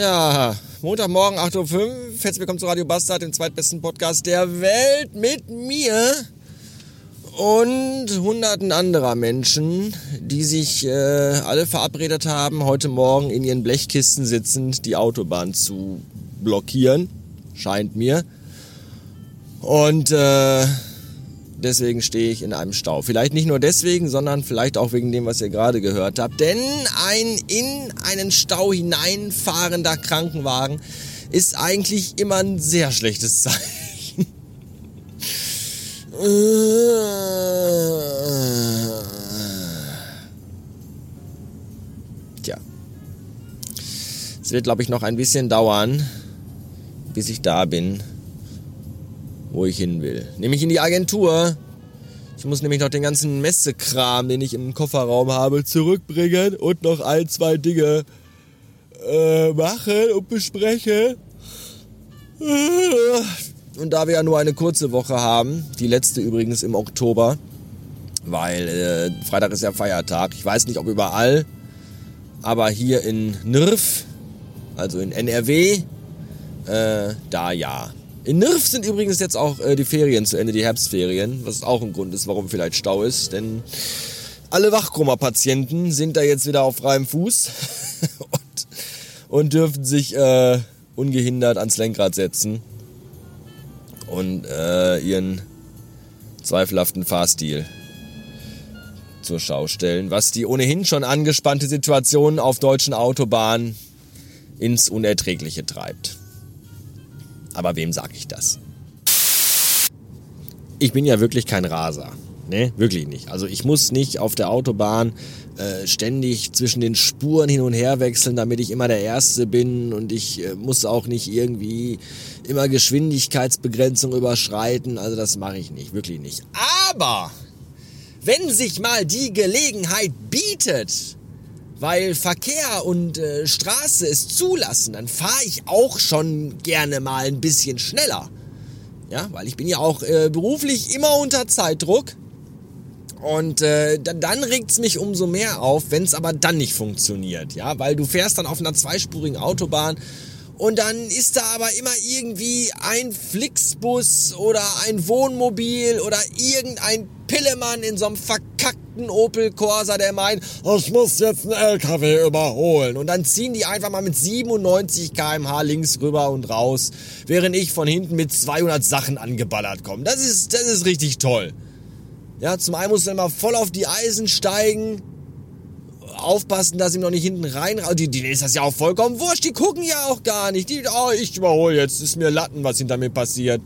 Ja, Montagmorgen 8.05 Uhr. Herzlich willkommen zu Radio Bastard, dem zweitbesten Podcast der Welt mit mir und hunderten anderer Menschen, die sich äh, alle verabredet haben, heute Morgen in ihren Blechkisten sitzend die Autobahn zu blockieren. Scheint mir. Und äh, deswegen stehe ich in einem Stau. Vielleicht nicht nur deswegen, sondern vielleicht auch wegen dem, was ihr gerade gehört habt. Denn ein in einen Stau hineinfahrender Krankenwagen ist eigentlich immer ein sehr schlechtes Zeichen. Tja. Es wird, glaube ich, noch ein bisschen dauern, bis ich da bin wo ich hin will. Nämlich in die Agentur. Ich muss nämlich noch den ganzen Messekram, den ich im Kofferraum habe, zurückbringen und noch ein, zwei Dinge äh, machen und besprechen. Und da wir ja nur eine kurze Woche haben, die letzte übrigens im Oktober, weil äh, Freitag ist ja Feiertag. Ich weiß nicht, ob überall, aber hier in NRF, also in NRW, äh, da ja. In Nirf sind übrigens jetzt auch äh, die Ferien zu Ende, die Herbstferien, was auch ein Grund ist, warum vielleicht Stau ist, denn alle Wachkoma-Patienten sind da jetzt wieder auf freiem Fuß und, und dürfen sich äh, ungehindert ans Lenkrad setzen und äh, ihren zweifelhaften Fahrstil zur Schau stellen, was die ohnehin schon angespannte Situation auf deutschen Autobahnen ins Unerträgliche treibt. Aber wem sage ich das? Ich bin ja wirklich kein Raser. Ne, wirklich nicht. Also ich muss nicht auf der Autobahn äh, ständig zwischen den Spuren hin und her wechseln, damit ich immer der Erste bin und ich äh, muss auch nicht irgendwie immer Geschwindigkeitsbegrenzung überschreiten. Also das mache ich nicht, wirklich nicht. Aber wenn sich mal die Gelegenheit bietet, weil Verkehr und äh, Straße es zulassen, dann fahre ich auch schon gerne mal ein bisschen schneller. Ja, weil ich bin ja auch äh, beruflich immer unter Zeitdruck. Und äh, dann regt's mich umso mehr auf, wenn es aber dann nicht funktioniert. Ja, weil du fährst dann auf einer zweispurigen Autobahn und dann ist da aber immer irgendwie ein Flixbus oder ein Wohnmobil oder irgendein Pillemann in so einem verkackten Opel Corsa, der meint, ich muss jetzt einen LKW überholen. Und dann ziehen die einfach mal mit 97 kmh links rüber und raus, während ich von hinten mit 200 Sachen angeballert komme. Das ist, das ist richtig toll. Ja, zum einen muss dann mal voll auf die Eisen steigen, aufpassen, dass sie noch nicht hinten rein. Die, die ist das ja auch vollkommen wurscht. Die gucken ja auch gar nicht. Die, oh, ich überhole jetzt. Ist mir Latten, was hinter mir passiert.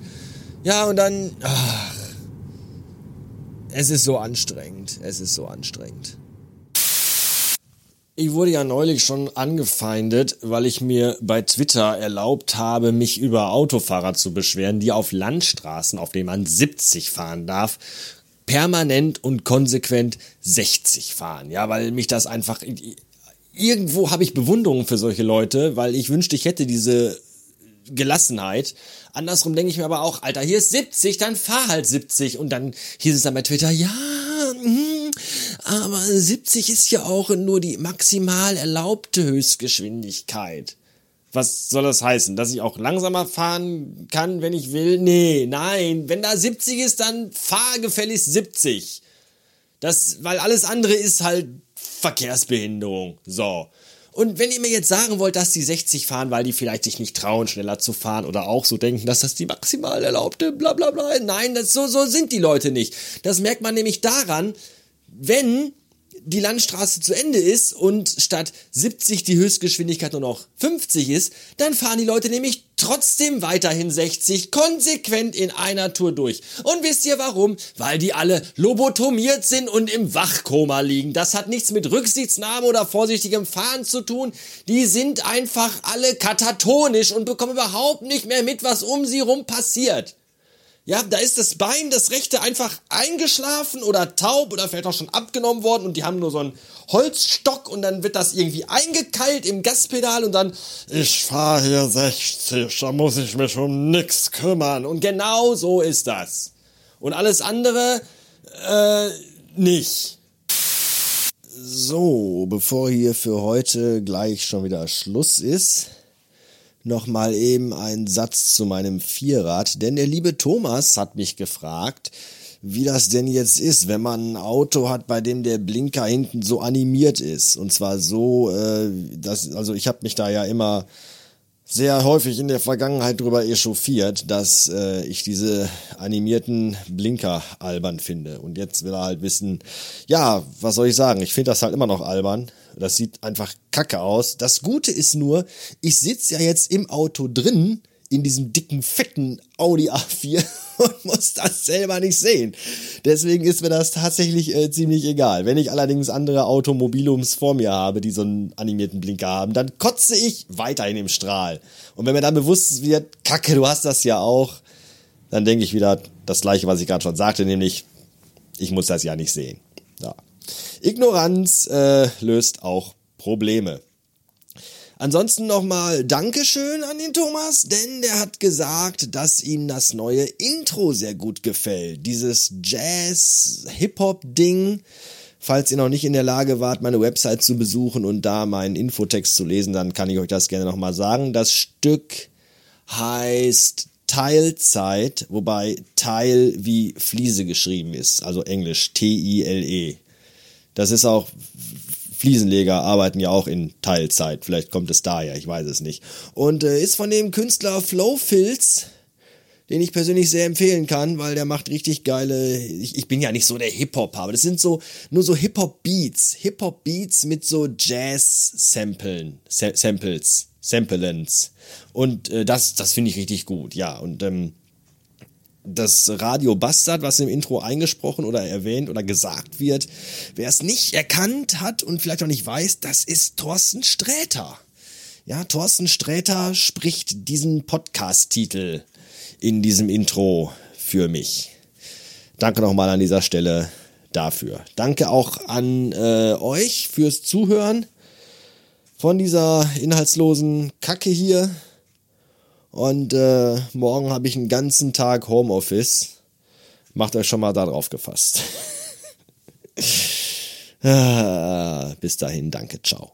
Ja, und dann. Ach, es ist so anstrengend. Es ist so anstrengend. Ich wurde ja neulich schon angefeindet, weil ich mir bei Twitter erlaubt habe, mich über Autofahrer zu beschweren, die auf Landstraßen, auf denen man 70 fahren darf, permanent und konsequent 60 fahren. Ja, weil mich das einfach irgendwo habe ich Bewunderung für solche Leute, weil ich wünschte, ich hätte diese Gelassenheit. Andersrum denke ich mir aber auch, Alter, hier ist 70, dann fahr halt 70. Und dann hieß es dann bei Twitter, ja, mh, aber 70 ist ja auch nur die maximal erlaubte Höchstgeschwindigkeit. Was soll das heißen? Dass ich auch langsamer fahren kann, wenn ich will? Nee, nein. Wenn da 70 ist, dann fahr gefälligst 70. Das, weil alles andere ist halt Verkehrsbehinderung. So. Und wenn ihr mir jetzt sagen wollt, dass die 60 fahren, weil die vielleicht sich nicht trauen, schneller zu fahren oder auch so denken, dass das die maximal erlaubte, bla bla bla. Nein, das, so, so sind die Leute nicht. Das merkt man nämlich daran, wenn die Landstraße zu Ende ist und statt 70 die Höchstgeschwindigkeit nur noch 50 ist, dann fahren die Leute nämlich trotzdem weiterhin 60 konsequent in einer Tour durch. Und wisst ihr warum? Weil die alle lobotomiert sind und im Wachkoma liegen. Das hat nichts mit Rücksichtsnahme oder vorsichtigem Fahren zu tun. Die sind einfach alle katatonisch und bekommen überhaupt nicht mehr mit, was um sie rum passiert. Ja, da ist das Bein, das rechte, einfach eingeschlafen oder taub oder vielleicht auch schon abgenommen worden und die haben nur so einen Holzstock und dann wird das irgendwie eingekeilt im Gaspedal und dann, ich fahre hier 60, da muss ich mich um nix kümmern. Und genau so ist das. Und alles andere, äh, nicht. So, bevor hier für heute gleich schon wieder Schluss ist, nochmal eben einen Satz zu meinem Vierrad, denn der liebe Thomas hat mich gefragt, wie das denn jetzt ist, wenn man ein Auto hat, bei dem der Blinker hinten so animiert ist. Und zwar so, äh, dass, also ich habe mich da ja immer sehr häufig in der Vergangenheit darüber echauffiert, dass äh, ich diese animierten Blinker albern finde. Und jetzt will er halt wissen, ja, was soll ich sagen? Ich finde das halt immer noch albern. Das sieht einfach kacke aus. Das Gute ist nur, ich sitze ja jetzt im Auto drin, in diesem dicken, fetten Audi A4 und muss das selber nicht sehen. Deswegen ist mir das tatsächlich äh, ziemlich egal. Wenn ich allerdings andere Automobilums vor mir habe, die so einen animierten Blinker haben, dann kotze ich weiterhin im Strahl. Und wenn mir dann bewusst wird, Kacke, du hast das ja auch, dann denke ich wieder das gleiche, was ich gerade schon sagte, nämlich, ich muss das ja nicht sehen. Ja. Ignoranz äh, löst auch Probleme. Ansonsten nochmal Dankeschön an den Thomas, denn der hat gesagt, dass ihm das neue Intro sehr gut gefällt. Dieses Jazz-Hip-Hop-Ding. Falls ihr noch nicht in der Lage wart, meine Website zu besuchen und da meinen Infotext zu lesen, dann kann ich euch das gerne nochmal sagen. Das Stück heißt Teilzeit, wobei Teil wie Fliese geschrieben ist, also Englisch T-I-L-E. Das ist auch Fliesenleger arbeiten ja auch in Teilzeit. Vielleicht kommt es daher, ich weiß es nicht. Und äh, ist von dem Künstler Flow Filz, den ich persönlich sehr empfehlen kann, weil der macht richtig geile. Ich, ich bin ja nicht so der Hip-Hop, aber das sind so nur so Hip-Hop-Beats. Hip-Hop-Beats mit so Jazz-Samplen, Samples, Samplens. Und äh, das, das finde ich richtig gut, ja. Und ähm, das Radio Bastard, was im Intro eingesprochen oder erwähnt oder gesagt wird. Wer es nicht erkannt hat und vielleicht auch nicht weiß, das ist Thorsten Sträter. Ja, Thorsten Sträter spricht diesen Podcast-Titel in diesem Intro für mich. Danke nochmal an dieser Stelle dafür. Danke auch an äh, euch fürs Zuhören von dieser inhaltslosen Kacke hier. Und äh, morgen habe ich einen ganzen Tag Homeoffice. Macht euch schon mal darauf gefasst. ah, bis dahin, danke, ciao.